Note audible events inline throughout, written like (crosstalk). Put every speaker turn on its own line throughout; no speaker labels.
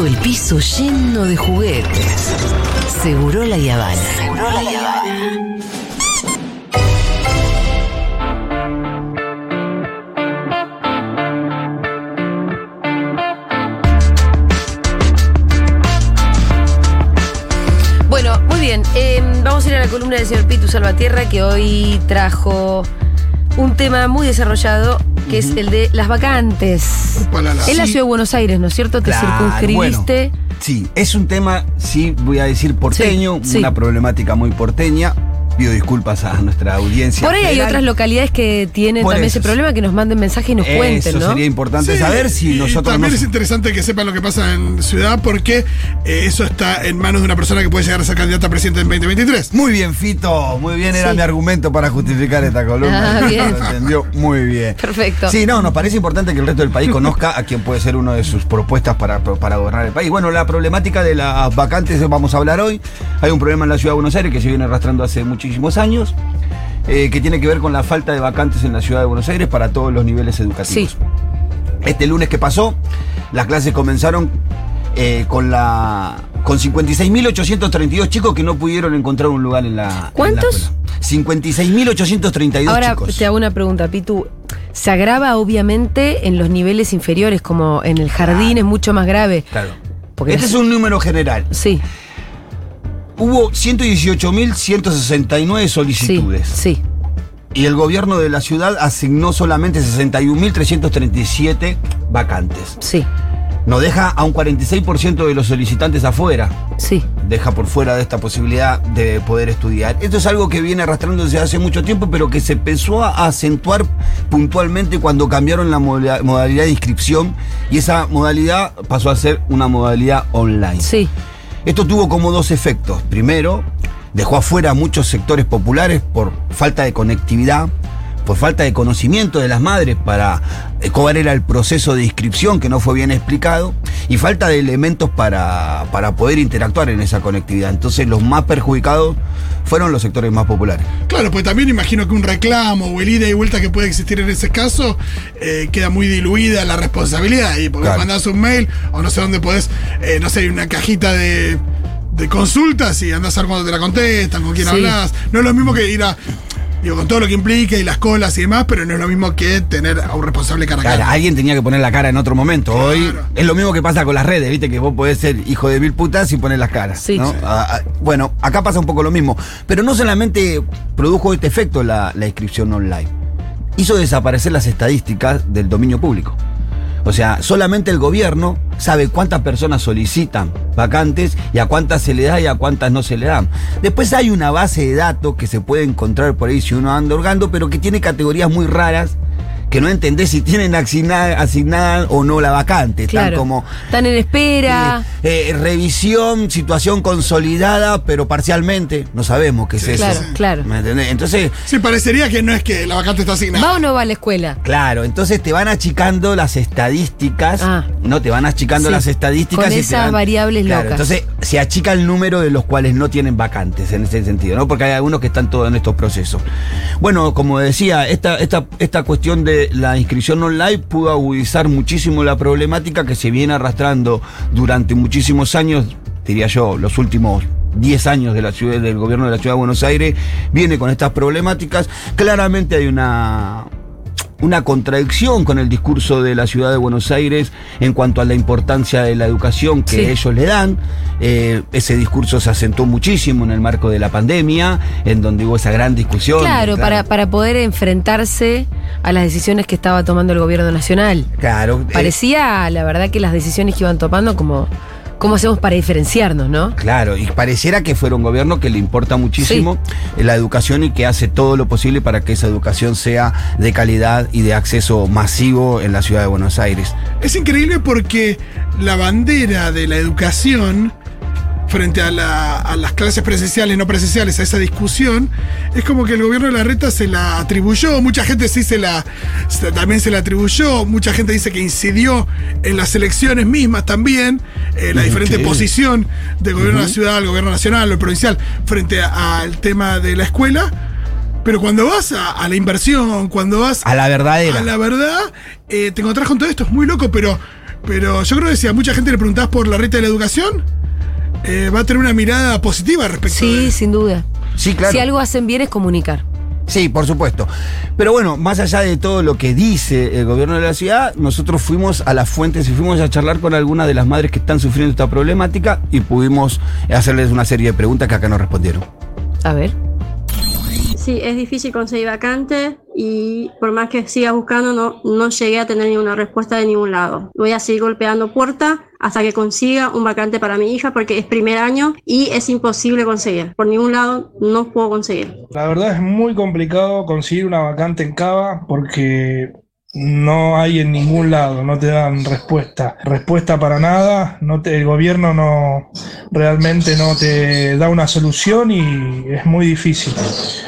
todo el piso lleno de juguetes. Seguro la Yavana. Seguro la Yavana.
Bueno, muy bien. eh, vamos a ir a la columna del señor Pitu Salvatierra, que hoy trajo un tema muy desarrollado, que es el de las vacantes.
Upalala.
En la
Sí.
ciudad de Buenos Aires, ¿no es cierto? Te
Claro,
circunscribiste.
Sí, es un tema, sí, voy a decir porteño,
Sí, sí.
una problemática muy porteña. Pido disculpas a nuestra audiencia.
Por ahí hay otras localidades que tienen
Por
también
eso.
ese problema, que nos manden mensaje y nos cuenten,
Eso
¿no?
sería importante
Sí,
saber si
y
nosotros
También
no-
es interesante que sepan lo que pasa en ciudad porque eh, eso está en manos de una persona que puede llegar a ser candidata a presidente en 2023.
Muy bien, Fito, muy bien, era
Sí.
mi argumento para justificar esta columna.
Ah, bien.
Lo entendió muy bien.
Perfecto.
Sí, no, nos parece importante que el resto del país conozca a quien puede ser una de sus propuestas para, para gobernar el país. Bueno, la problemática de las vacantes vamos a hablar hoy. Hay un problema en la ciudad de Buenos Aires que se viene arrastrando hace muchísimos años, eh, que tiene que ver con la falta de vacantes en la ciudad de Buenos Aires para todos los niveles educativos.
Sí.
Este lunes que pasó, las clases comenzaron eh, con la con 56.832 chicos que no pudieron encontrar un lugar en la.
¿Cuántos?
escuela. 56.832
Ahora
chicos.
te hago una pregunta, Pitu. Se agrava obviamente en los niveles inferiores, como en el jardín es mucho más grave.
Claro.
Porque
este
es-
es un número general.
Sí,
Hubo 118.169
sí,
solicitudes.
sí.
Y el gobierno de la ciudad asignó solamente 61.337 vacantes.
Sí,
Nos deja a un 46% de los solicitantes afuera.
sí.
deja por fuera de esta posibilidad de poder estudiar. Esto es algo que viene arrastrando desde hace mucho tiempo, pero que se empezó a acentuar puntualmente cuando cambiaron la moda- modalidad de inscripción y esa modalidad pasó a ser una modalidad online.
Sí,
Esto tuvo como dos efectos. Primero, dejó afuera a muchos sectores populares por falta de conectividad, por falta de conocimiento de las madres para eh, cuál era el proceso de inscripción que no fue bien explicado y falta de elementos para, para poder interactuar en esa conectividad. Entonces los más perjudicados fueron los sectores más populares.
Claro, pues también imagino que un reclamo o el ida y vuelta que puede existir en ese caso eh, queda muy diluida la responsabilidad. Y porque
Claro.
mandás un mail o no sé dónde podés, eh, no sé, una cajita de, de consultas y andás a ver cuando te la contestan, con quién
Sí.
hablas. No es lo mismo que ir a. Digo, con todo lo que implica y las colas y demás, pero no es lo mismo que tener a un responsable cara a
Claro,
cara.
alguien tenía que poner la cara en otro momento. Hoy
Claro.
es lo mismo que pasa con las redes, viste que vos podés ser hijo de mil putas y poner las caras.
Sí.
¿no?
Sí.
Ah, ah, bueno, acá pasa un poco lo mismo. Pero no solamente produjo este efecto la, la inscripción online, hizo desaparecer las estadísticas del dominio público. O sea, solamente el gobierno sabe cuántas personas solicitan vacantes y a cuántas se le da y a cuántas no se le dan. Después hay una base de datos que se puede encontrar por ahí si uno anda hurgando, pero que tiene categorías muy raras que no entendés si tienen asignada, asignada o no la vacante. Están como
Están en espera.
eh, eh, revisión, situación consolidada, pero parcialmente. No sabemos qué es eso.
Claro, claro.
¿Me entendés? Entonces,
Sí, parecería que no es que la vacante está asignada.
¿Va o no va a la escuela?
Claro, entonces te van achicando las estadísticas,
Ah.
no te van achicando
Sí,
las estadísticas.
con
y te
esas
van-
variables
Claro,
locas.
Entonces se achica el número de los cuales no tienen vacantes en ese sentido, ¿no? Porque hay algunos que están todos en estos procesos. Bueno, como decía, esta, esta, esta cuestión de la inscripción online pudo agudizar muchísimo la problemática que se viene arrastrando durante muchísimos años, diría yo, los últimos 10 años de la ciudad, del gobierno de la ciudad de Buenos Aires, viene con estas problemáticas. Claramente hay una una contradicción con el discurso de la ciudad de Buenos Aires en cuanto a la importancia de la educación que
Sí.
ellos le dan. Eh, ese discurso se asentó muchísimo en el marco de la pandemia, en donde hubo esa gran discusión.
Claro, para, para poder enfrentarse a las decisiones que estaba tomando el gobierno nacional.
Claro, eh,
Parecía, la verdad, que las decisiones que iban tomando como... ¿Cómo hacemos para diferenciarnos, no?
Claro, y pareciera que fuera un gobierno que le importa muchísimo la educación y que hace todo lo posible para que esa educación sea de calidad y de acceso masivo en la ciudad de Buenos Aires.
Es increíble porque la bandera de la educación frente a, la- a las clases presenciales, no presenciales, a esa discusión, es como que el gobierno de la reta se la atribuyó, mucha gente sí se la, se- también se la atribuyó, mucha gente dice que incidió en las elecciones mismas también, eh, la diferente posición del gobierno de la ciudad, el gobierno nacional o el provincial frente al tema de la escuela. Pero cuando vas a, a la inversión, cuando vas
A la verdadera.
a la verdad, eh, te encontrás con todo esto, es muy loco, pero Pero yo creo que si a mucha gente le preguntás por la reta de la educación, eh, va a tener una mirada positiva respecto
Sí, sin duda.
Sí, claro.
Si algo hacen bien es comunicar.
Sí, por supuesto. Pero bueno, más allá de todo lo que dice el gobierno de la ciudad, nosotros fuimos a las fuentes y fuimos a charlar con algunas de las madres que están sufriendo esta problemática y pudimos hacerles una serie de preguntas que acá nos respondieron.
A ver.
Sí, es difícil conseguir vacante y por más que siga buscando no, no llegué a tener ninguna respuesta de ningún lado. Voy a seguir golpeando puerta hasta que consiga un vacante para mi hija porque es primer año y es imposible conseguir. Por ningún lado no puedo conseguir.
La verdad es muy complicado conseguir una vacante en Cava porque no hay en ningún lado, no te dan respuesta. Respuesta para nada, no te- el gobierno no realmente no te da una solución y es muy difícil.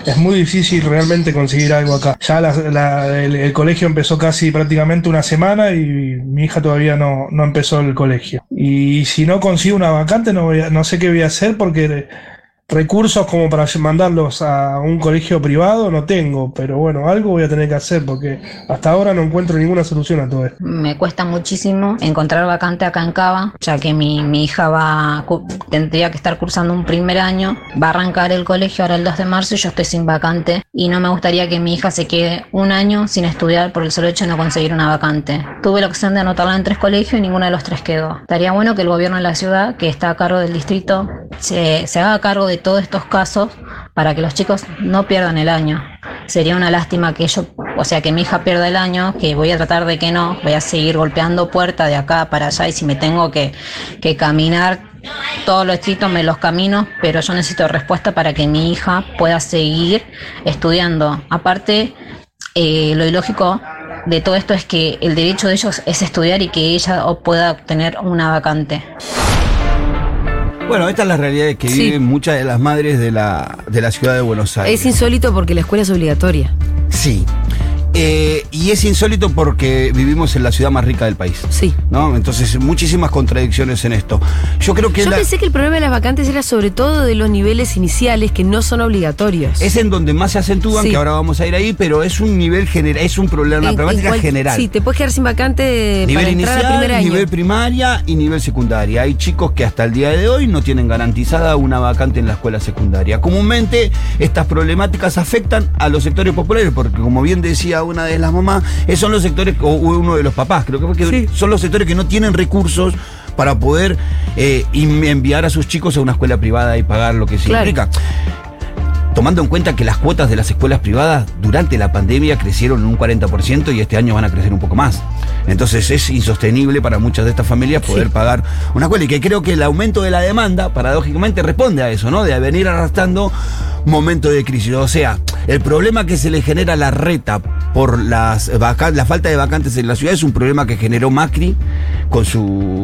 Es muy difícil realmente conseguir algo acá. Ya la- el colegio empezó casi prácticamente una semana y mi hija todavía no, no empezó el colegio. Y si no consigo una vacante no, voy a- no sé qué voy a hacer porque recursos como para mandarlos a un colegio privado no tengo, pero bueno, algo voy a tener que hacer porque hasta ahora no encuentro ninguna solución a todo esto.
Me cuesta muchísimo encontrar vacante acá en Cava, ya que mi, mi hija va tendría que estar cursando un primer año, va a arrancar el colegio ahora el 2 de marzo y yo estoy sin vacante y no me gustaría que mi hija se quede un año sin estudiar por el solo hecho de no conseguir una vacante. Tuve la opción de anotarla en tres colegios y ninguno de los tres quedó. Estaría bueno que el gobierno de la ciudad, que está a cargo del distrito, se, se haga cargo de todos estos casos para que los chicos no pierdan el año. Sería una lástima que yo, o sea, que mi hija pierda el año, que voy a tratar de que no, voy a seguir golpeando puertas de acá para allá y si me tengo que, que caminar todos los distritos me los camino, pero yo necesito respuesta para que mi hija pueda seguir estudiando. Aparte, eh, lo ilógico de todo esto es que el derecho de ellos es estudiar y que ella pueda obtener una vacante.
Bueno, esta es la realidad que
Sí.
viven muchas de las madres de la, de la ciudad de Buenos Aires.
Es insólito porque la escuela es obligatoria.
Sí. Eh, y es insólito porque vivimos en la ciudad más rica del país.
Sí.
¿no? Entonces, muchísimas contradicciones en esto. Yo creo que
Yo
la-
pensé que el problema de las vacantes era sobre todo de los niveles iniciales que no son obligatorios.
es en donde más se acentúan,
Sí.
que ahora vamos a ir ahí, pero es un nivel general, es un problema, una
En- en
problemática
cual-
general.
Sí, te puedes quedar sin vacante
Nivel
para a
inicial,
primer año.
nivel primaria y nivel secundaria. Hay chicos que hasta el día de hoy no tienen garantizada una vacante en la escuela secundaria. Comúnmente estas problemáticas afectan a los sectores populares, porque como bien decía una de las mamás, esos son los sectores, o uno de los papás, creo que fue que
Sí.
son los sectores que no tienen recursos para poder eh, enviar a sus chicos a una escuela privada y pagar lo que se
Claro.
implica tomando en cuenta que las cuotas de las escuelas privadas durante la pandemia crecieron en un 40% y este año van a crecer un poco más. Entonces es insostenible para muchas de estas familias poder
Sí.
pagar una escuela y que creo que el aumento de la demanda paradójicamente responde a eso, ¿no? De venir arrastrando momentos de crisis. O sea, el problema que se le genera a la reta por las la falta de vacantes en la ciudad es un problema que generó Macri con su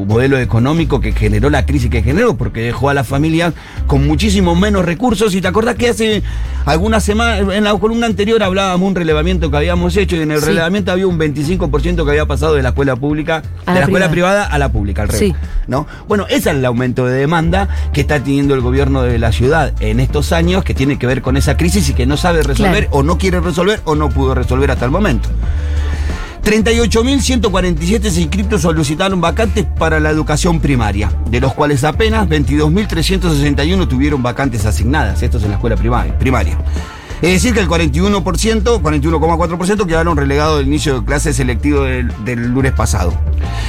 modelo económico que generó la crisis que generó, porque dejó a las familias con muchísimo menos recursos. Y te acordás que hace algunas semanas, en la columna anterior hablábamos de un relevamiento que habíamos hecho y en el
Sí.
relevamiento había un 25% que había pasado de la escuela pública,
A
de
la
la escuela
privada.
privada a la pública, al revés.
Sí.
¿no? Bueno, ese es el aumento de demanda que está teniendo el gobierno de la ciudad en estos años, que tiene que ver con esa crisis y que no sabe resolver
Claro.
o no quiere resolver o no pudo resolver hasta el momento. 38.147 inscriptos solicitaron vacantes para la educación primaria, de los cuales apenas 22.361 tuvieron vacantes asignadas. Esto es en la escuela primaria. Es decir, que el 41%, 41,4% quedaron relegados del inicio de clase selectivo del, del lunes pasado.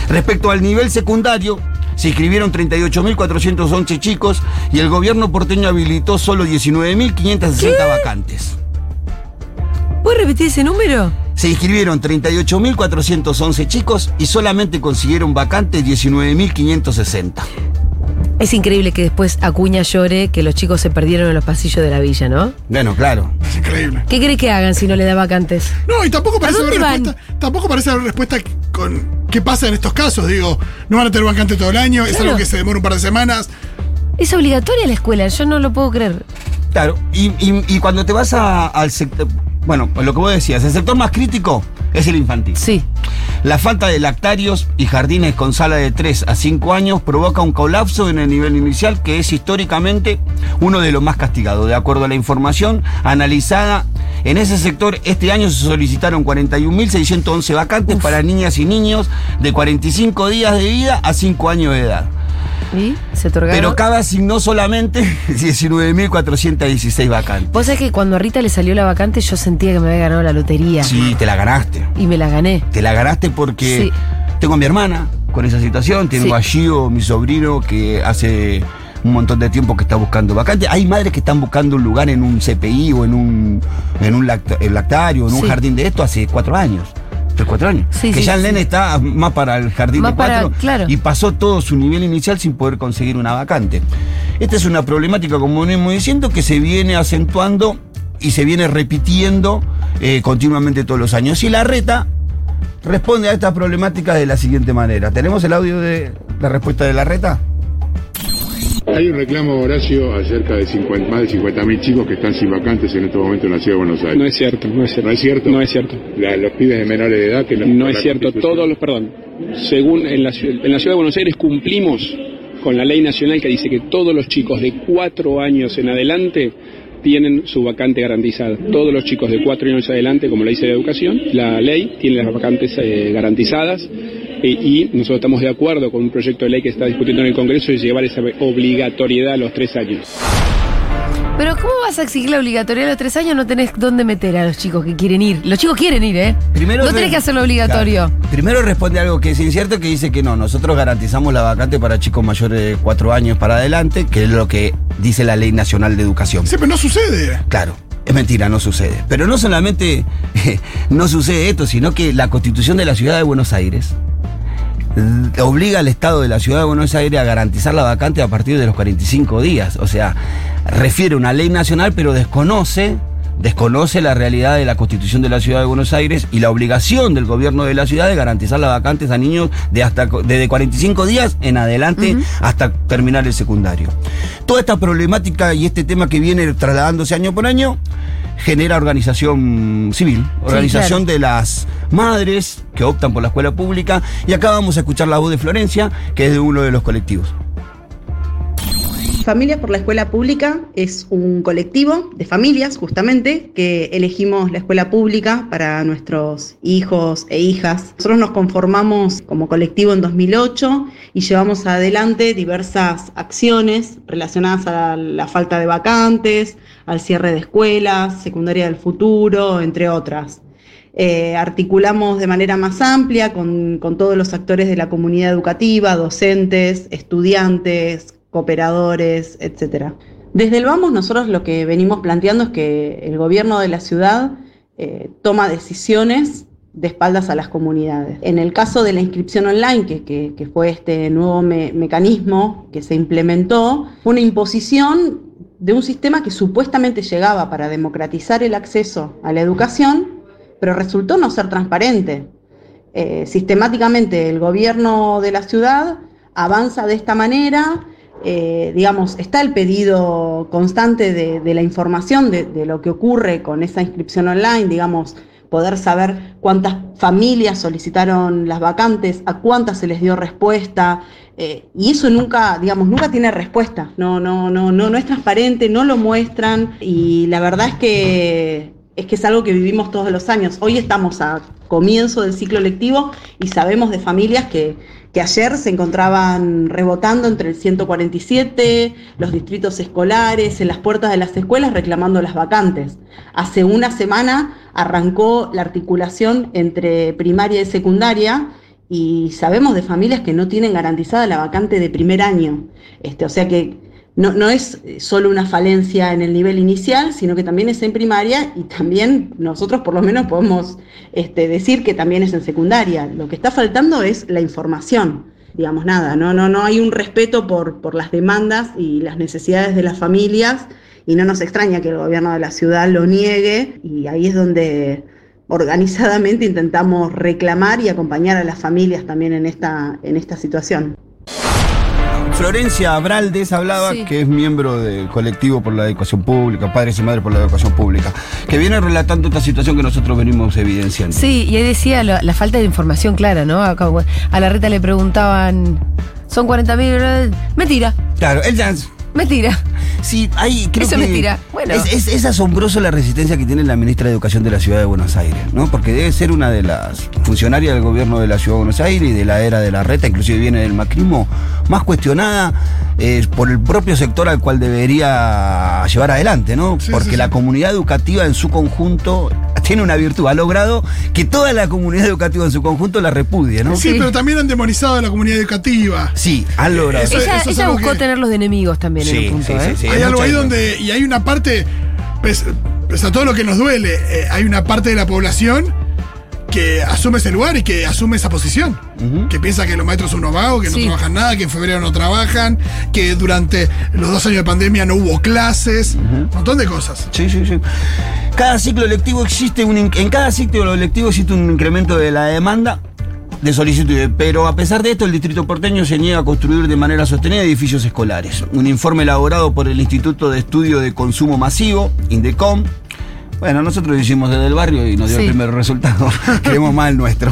Respecto al nivel secundario, se inscribieron 38.411 chicos y el gobierno porteño habilitó solo 19.560 vacantes.
¿Puedes repetir ese número?
Se inscribieron 38.411 chicos y solamente consiguieron vacantes 19.560.
Es increíble que después Acuña llore que los chicos se perdieron en los pasillos de la villa, ¿no?
Bueno, claro.
Es increíble.
¿Qué cree que hagan si no le da vacantes?
No, y tampoco parece
dónde
haber
van?
respuesta. Tampoco parece haber respuesta con qué pasa en estos casos. Digo, no van a tener vacante todo el año, es algo que se demora un par de semanas.
Es obligatoria la escuela, yo no lo puedo creer.
Claro. Y, y- y cuando te vas a- al sector. Bueno, lo que vos decías, el sector más crítico es el infantil.
Sí.
La falta de lactarios y jardines con sala de 3 a 5 años provoca un colapso en el nivel inicial que es históricamente uno de los más castigados, de acuerdo a la información analizada En ese sector, este año se solicitaron 41.611 vacantes para niñas y niños de 45 días de vida a 5 años de edad.
¿Y? ¿Se otorgaron?
Pero Cava asignó solamente (laughs) 19.416 vacantes.
Vos sabés que cuando a Rita le salió la vacante yo sentía que me había ganado la lotería.
Sí, te la ganaste.
Y me la gané.
Te la ganaste porque
Sí.
tengo a mi hermana con esa situación, tengo
Sí.
a Gio, mi sobrino, que hace un montón de tiempo que está buscando vacante. Hay madres que están buscando un lugar en un CPI o en un, en un lactario, en un
Sí.
jardín de esto hace cuatro años. Tres, cuatro años.
Sí,
que
sí,
ya el nene está más para el jardín
Más
de
para-
cuatro
claro.
y pasó todo su nivel inicial sin poder conseguir una vacante. Esta es una problemática, como venimos diciendo, que se viene acentuando y se viene repitiendo eh, continuamente todos los años. Y la reta responde a esta problemática de la siguiente manera. ¿Tenemos el audio de la respuesta de la reta?
Hay un reclamo, Horacio, acerca de 50, más de 50.000 chicos que están sin vacantes en este momento en la ciudad de Buenos Aires.
No es cierto, no es cierto.
¿No es cierto?
No es cierto.
La- los pibes de menores de edad que no,
es cierto. Todos los, perdón, según en la, en la ciudad de Buenos Aires cumplimos con la ley nacional que dice que todos los chicos de cuatro años en adelante tienen su vacante garantizada. Todos los chicos de cuatro años en adelante, como le dice la educación, la ley tiene las vacantes eh, garantizadas y nosotros estamos de acuerdo con un proyecto de ley que está discutiendo en el Congreso de llevar esa obligatoriedad a los tres años.
Pero ¿cómo vas a exigir la obligatoriedad a los tres años? No tenés dónde meter a los chicos que quieren ir. Los chicos quieren ir, ¿eh?
Primero
no
re-
tenés que hacerlo obligatorio.
Claro. Primero responde algo que es incierto, que dice que no, nosotros garantizamos la vacante para chicos mayores de cuatro años para adelante, que es lo que dice la Ley Nacional de Educación.
Sí, pero no sucede.
Claro, es mentira, no sucede. Pero no solamente (laughs) no sucede esto, sino que la constitución de la ciudad de Buenos Aires obliga al Estado de la ciudad de Buenos Aires a garantizar la vacante a partir de los 45 días. O sea, refiere una ley nacional, pero desconoce desconoce la realidad de la constitución de la ciudad de Buenos Aires y la obligación del gobierno de la ciudad de garantizar las vacantes a niños de hasta desde 45 días en adelante hasta terminar el secundario. Toda esta problemática y este tema que viene trasladándose año por año genera organización civil, organización de las madres que optan por la escuela pública y acá vamos a escuchar la voz de Florencia, que es de uno de los colectivos.
Familias por la Escuela Pública es un colectivo de familias, justamente, que elegimos la escuela pública para nuestros hijos e hijas. Nosotros nos conformamos como colectivo en 2008 y llevamos adelante diversas acciones relacionadas a la falta de vacantes, al cierre de escuelas, secundaria del futuro, entre otras. Eh, articulamos de manera más amplia con, con todos los actores de la comunidad educativa, docentes, estudiantes, cooperadores, etcétera. Desde el Vamos nosotros lo que venimos planteando es que el gobierno de la ciudad eh, toma decisiones de espaldas a las comunidades. En el caso de la inscripción online, que, que- que fue este nuevo me- mecanismo que se implementó, fue una imposición de un sistema que supuestamente llegaba para democratizar el acceso a la educación, pero resultó no ser transparente. Eh, sistemáticamente el gobierno de la ciudad avanza de esta manera, eh, digamos, está el pedido constante de, la información de, de lo que ocurre con esa inscripción online, digamos, poder saber cuántas familias solicitaron las vacantes, a cuántas se les dio respuesta, eh, y eso nunca, digamos, nunca tiene respuesta, no, no, no, no, no es transparente, no lo muestran, y la verdad es que es que es algo que vivimos todos los años. Hoy estamos a comienzo del ciclo lectivo y sabemos de familias que, que ayer se encontraban rebotando entre el 147, los distritos escolares, en las puertas de las escuelas reclamando las vacantes. Hace una semana arrancó la articulación entre primaria y secundaria y sabemos de familias que no tienen garantizada la vacante de primer año. Este, o sea que no, no es solo una falencia en el nivel inicial, sino que también es en primaria y también nosotros por lo menos podemos este, decir que también es en secundaria. Lo que está faltando es la información. Digamos nada, no, no, no hay un respeto por, por las demandas y las necesidades de las familias y no nos extraña que el gobierno de la ciudad lo niegue y ahí es donde organizadamente intentamos reclamar y acompañar a las familias también en esta, en esta situación.
Florencia Abraldes hablaba,
Sí.
que es miembro del colectivo por la educación pública, padres y madres por la educación pública, que viene relatando esta situación que nosotros venimos evidenciando.
Sí, y ahí decía la falta de información clara, ¿no? A, a la Rita le preguntaban, son 40 mil, mentira,
Claro, el dance.
Mentira.
Sí, hay, creo
Eso
que
es mentira. Bueno.
es, es- es asombroso la resistencia que tiene la ministra de Educación de la Ciudad de Buenos Aires, ¿no? Porque debe ser una de las funcionarias del gobierno de la Ciudad de Buenos Aires y de la era de la reta, inclusive viene del macrismo, más cuestionada eh, por el propio sector al cual debería llevar adelante, ¿no?
Sí,
Porque
sí,
la comunidad educativa en su conjunto tiene una virtud, ha logrado que toda la comunidad educativa en su conjunto la repudie, ¿no?
Sí,
Sí.
pero también han demonizado a la comunidad educativa.
Sí, han logrado.
Eso-
ella
eso
buscó
que-
tenerlos de enemigos también en
Sí,
un punto,
sí,
¿eh?
sí, sí.
hay algo ahí donde. Y hay una parte. Pese, pese a todo lo que nos duele, eh, hay una parte de la población que asume ese lugar y que asume esa posición. Que piensa que los maestros son unos vagos, que no trabajan nada, que en febrero no trabajan, que durante los dos años de pandemia no hubo clases, un montón de cosas.
Sí, sí, sí. Cada ciclo lectivo existe un en cada ciclo lectivo existe un incremento de la demanda de solicitudes, pero a pesar de esto el distrito porteño se niega a construir de manera sostenida edificios escolares. Un informe elaborado por el Instituto de Estudio de Consumo Masivo, INDECOM. Bueno, nosotros lo hicimos desde el barrio y nos dio
Sí.
el primer resultado. (laughs) Queremos más el nuestro.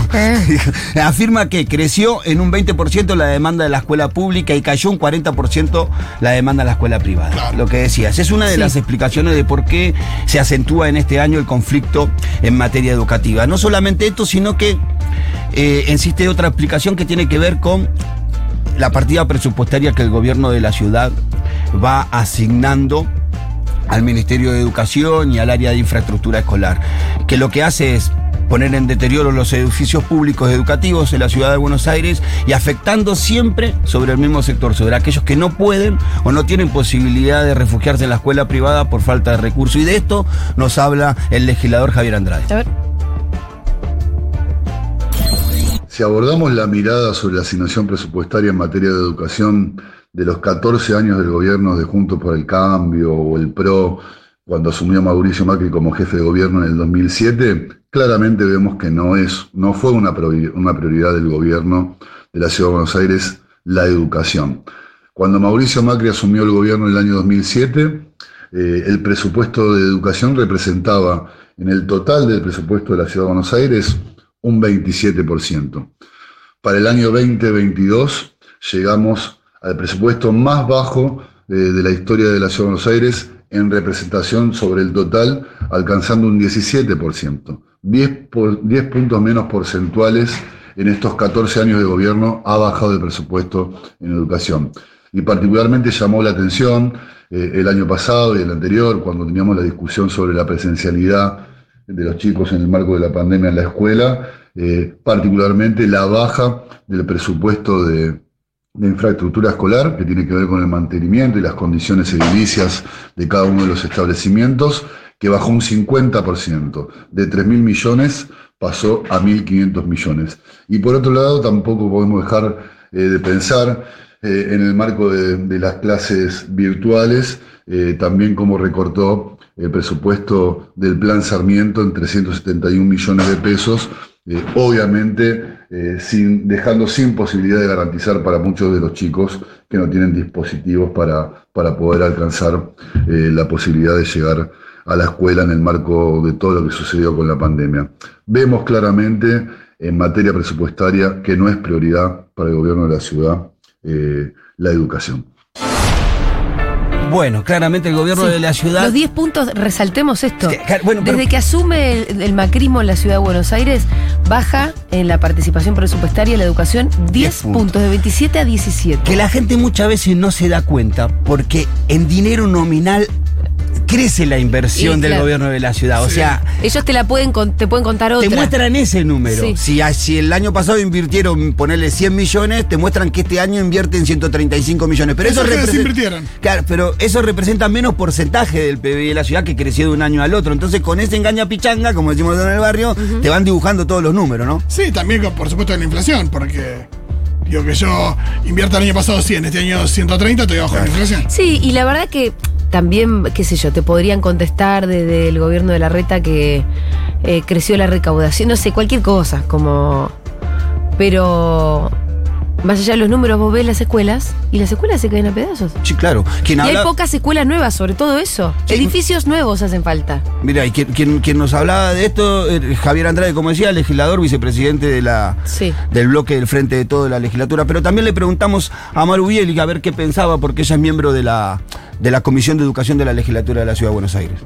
(laughs) Afirma que creció en un 20% la demanda de la escuela pública y cayó un 40% la demanda de la escuela privada.
Claro.
Lo que decías, es una de
Sí.
las explicaciones de por qué se acentúa en este año el conflicto en materia educativa. No solamente esto, sino que eh, existe otra explicación que tiene que ver con la partida presupuestaria que el gobierno de la ciudad va asignando al Ministerio de Educación y al área de infraestructura escolar, que lo que hace es poner en deterioro los edificios públicos educativos en la ciudad de Buenos Aires y afectando siempre sobre el mismo sector, sobre aquellos que no pueden o no tienen posibilidad de refugiarse en la escuela privada por falta de recursos. Y de esto nos habla el legislador Javier Andrade.
Si abordamos la mirada sobre la asignación presupuestaria en materia de educación de los 14 años del gobierno de Juntos por el Cambio o el PRO, cuando asumió Mauricio Macri como jefe de gobierno en el 2007, claramente vemos que no, es, no fue una, priori- una prioridad del gobierno de la Ciudad de Buenos Aires la educación. Cuando Mauricio Macri asumió el gobierno en el año 2007, eh, el presupuesto de educación representaba en el total del presupuesto de la Ciudad de Buenos Aires un 27%. Para el año 2022 llegamos al presupuesto más bajo eh, de la historia de la Ciudad de Buenos Aires en representación sobre el total, alcanzando un 17%. 10, por- 10 puntos menos porcentuales en estos 14 años de gobierno ha bajado el presupuesto en educación. Y particularmente llamó la atención eh, el año pasado y el anterior, cuando teníamos la discusión sobre la presencialidad de los chicos en el marco de la pandemia en la escuela, eh, particularmente la baja del presupuesto de, infraestructura escolar, que tiene que ver con el mantenimiento y las condiciones edilicias de cada uno de los establecimientos, que bajó un 50%, de 3.000 millones pasó a 1.500 millones. Y por otro lado, tampoco podemos dejar eh, de pensar eh, en el marco de, las clases virtuales, también cómo recortó el presupuesto del Plan Sarmiento en 371 millones de pesos, eh, obviamente eh, sin, dejando sin posibilidad de garantizar para muchos de los chicos que no tienen dispositivos para, para poder alcanzar eh, la posibilidad de llegar a la escuela en el marco de todo lo que sucedió con la pandemia. Vemos claramente en materia presupuestaria que no es prioridad para el gobierno de la ciudad la educación.
Bueno, claramente el gobierno
Sí.
de la ciudad.
Los 10 puntos, resaltemos esto.
Es que, claro, bueno, pero-
Desde que asume el, el macrismo en la ciudad de Buenos Aires, baja en la participación presupuestaria en la educación 10
10 puntos.
puntos, de 27 a 17.
que la gente muchas veces no se da cuenta porque en dinero nominal crece la inversión
Y,
del
claro.
gobierno de la ciudad. O
Sí.
sea,
Ellos te la pueden te pueden contar otra.
te muestran ese número.
Sí.
Si, si el año pasado invirtieron, ponerle 100 millones, te muestran que este año invierten 135 millones. Pero eso,
Eso
representa-. Claro, pero eso representa menos porcentaje del PBI de la ciudad que creció de un año al otro. Entonces, con ese engaña pichanga, como decimos en el barrio, te van dibujando todos los números, ¿no?
Sí, también por supuesto en la inflación, porque digo que yo invierto el año pasado 100, este año 130, estoy bajo la inflación.
Sí, y la verdad que también, qué sé yo, te podrían contestar desde el gobierno de la reta que eh, creció la recaudación, no sé, cualquier cosa, como... Pero más allá de los números, vos ves las escuelas y las escuelas se caen a pedazos.
Sí, claro. Quien
y
habla-
hay pocas escuelas nuevas, sobre todo eso.
Sí.
Edificios nuevos hacen falta.
Mira, y quien, quien- quien nos hablaba de esto, eh, Javier Andrade, como decía, legislador, vicepresidente de la,
Sí.
del bloque del Frente de Todo de la legislatura. Pero también le preguntamos a Maru a ver qué pensaba, porque ella es miembro de la, de la Comisión de Educación de la Legislatura de la Ciudad de Buenos Aires.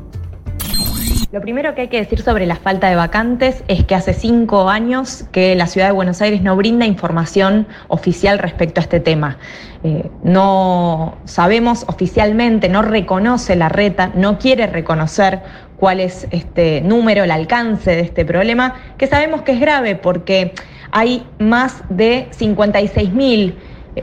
Lo primero que hay que decir sobre la falta de vacantes es que hace cinco años que la ciudad de Buenos Aires no brinda información oficial respecto a este tema. Eh, no sabemos oficialmente, no reconoce la reta, no quiere reconocer cuál es este número, el alcance de este problema, que sabemos que es grave porque hay más de 56 mil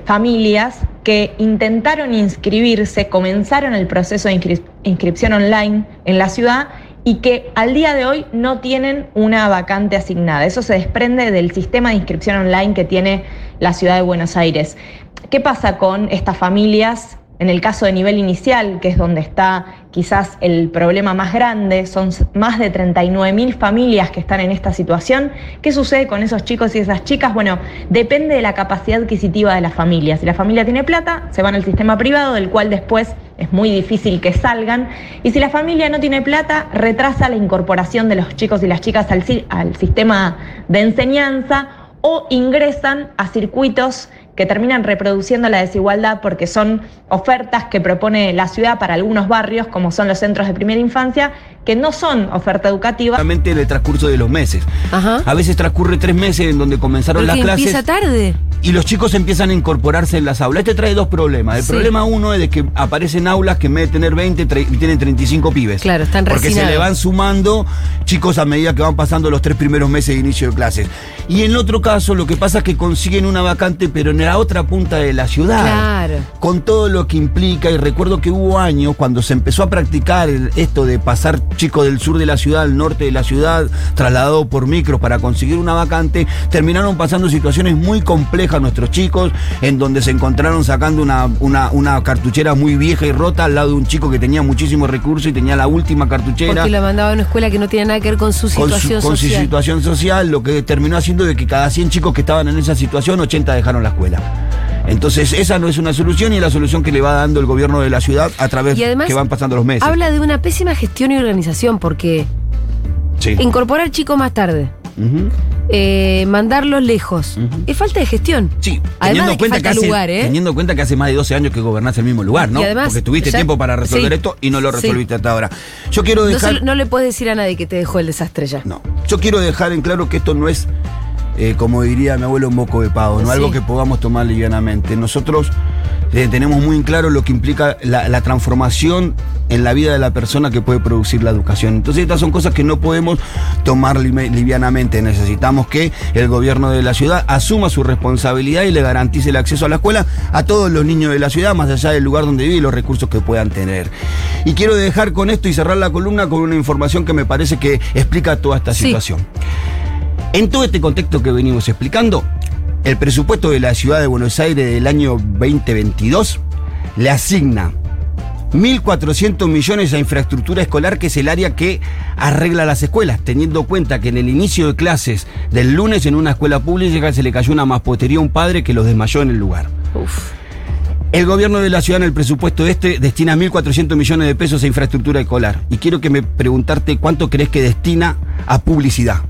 familias que intentaron inscribirse, comenzaron el proceso de inscri- inscripción online en la ciudad y que al día de hoy no tienen una vacante asignada. Eso se desprende del sistema de inscripción online que tiene la ciudad de Buenos Aires. ¿Qué pasa con estas familias? En el caso de nivel inicial, que es donde está quizás el problema más grande, son más de 39 mil familias que están en esta situación. ¿Qué sucede con esos chicos y esas chicas? Bueno, depende de la capacidad adquisitiva de la familia. Si la familia tiene plata, se van al sistema privado, del cual después es muy difícil que salgan. Y si la familia no tiene plata, retrasa la incorporación de los chicos y las chicas al, si- al sistema de enseñanza o ingresan a circuitos que terminan reproduciendo la desigualdad porque son ofertas que propone la ciudad para algunos barrios, como son los centros de primera infancia, que no son oferta educativa.
Solamente en el transcurso de los meses.
Ajá.
A veces transcurre tres meses en donde comenzaron
Porque
las clases.
empieza tarde.
Y los chicos empiezan a incorporarse en las aulas. Este trae dos problemas. El
Sí.
problema uno es de que aparecen aulas que en vez de tener 20, tre- tienen 35 pibes.
Claro, están
Porque se le van sumando chicos a medida que van pasando los tres primeros meses de inicio de clases. Y en otro caso, lo que pasa es que consiguen una vacante, pero en la otra punta de la ciudad.
Claro.
Con todo lo que implica. Y recuerdo que hubo años cuando se empezó a practicar el- esto de pasar chicos del sur de la ciudad al norte de la ciudad, trasladado por micros para conseguir una vacante, terminaron pasando situaciones muy complejas nuestros chicos, en donde se encontraron sacando una, una, una cartuchera muy vieja y rota al lado de un chico que tenía muchísimos recursos y tenía la última cartuchera
Porque lo mandaba a una escuela que no tiene nada que ver con su
con su,
situación
con su
social.
situación social, lo que terminó haciendo de que cada 100 chicos que estaban en esa situación, 80 dejaron la escuela. Entonces, esa no es una solución y es la solución que le va dando el gobierno de la ciudad a través
Y además,
que van pasando los meses.
Habla de una pésima gestión y organización porque
Sí.
incorporar chicos más tarde. Eh, mandarlos lejos, es falta de gestión.
Sí,
Además
teniendo
de que
cuenta
falta
que hace,
lugar, ¿eh?
teniendo en cuenta que hace más de 12 años que gobernás el mismo lugar, ¿no?
Y además,
Porque tuviste
ya-
tiempo para resolver
sí.
esto y no lo
Sí.
resolviste hasta ahora. Yo quiero
No,
dejar
se- no le puedes decir a nadie que te dejó el desastre ya.
No. Yo quiero dejar en claro que esto no es, eh, como diría mi abuelo, un moco de pavo, no
Sí.
algo que podamos tomar livianamente. Nosotros eh, tenemos muy en claro lo que implica la, la transformación en la vida de la persona que puede producir la educación. Entonces estas son cosas que no podemos tomar lime- livianamente. Necesitamos que el gobierno de la ciudad asuma su responsabilidad y le garantice el acceso a la escuela a todos los niños de la ciudad, más allá del lugar donde vive y los recursos que puedan tener. Y quiero dejar con esto y cerrar la columna con una información que me parece que explica toda esta
Sí.
situación. En todo este contexto que venimos explicando, el presupuesto de la ciudad de Buenos Aires del año 2022 le asigna 1.400 millones a infraestructura escolar, que es el área que arregla las escuelas, teniendo en cuenta que en el inicio de clases del lunes en una escuela pública se le cayó una maspotería a un padre que los desmayó en el lugar.
Uf.
El gobierno de la ciudad en el presupuesto este destina 1.400 millones de pesos a infraestructura escolar. Y quiero que me preguntarte cuánto crees que destina a publicidad.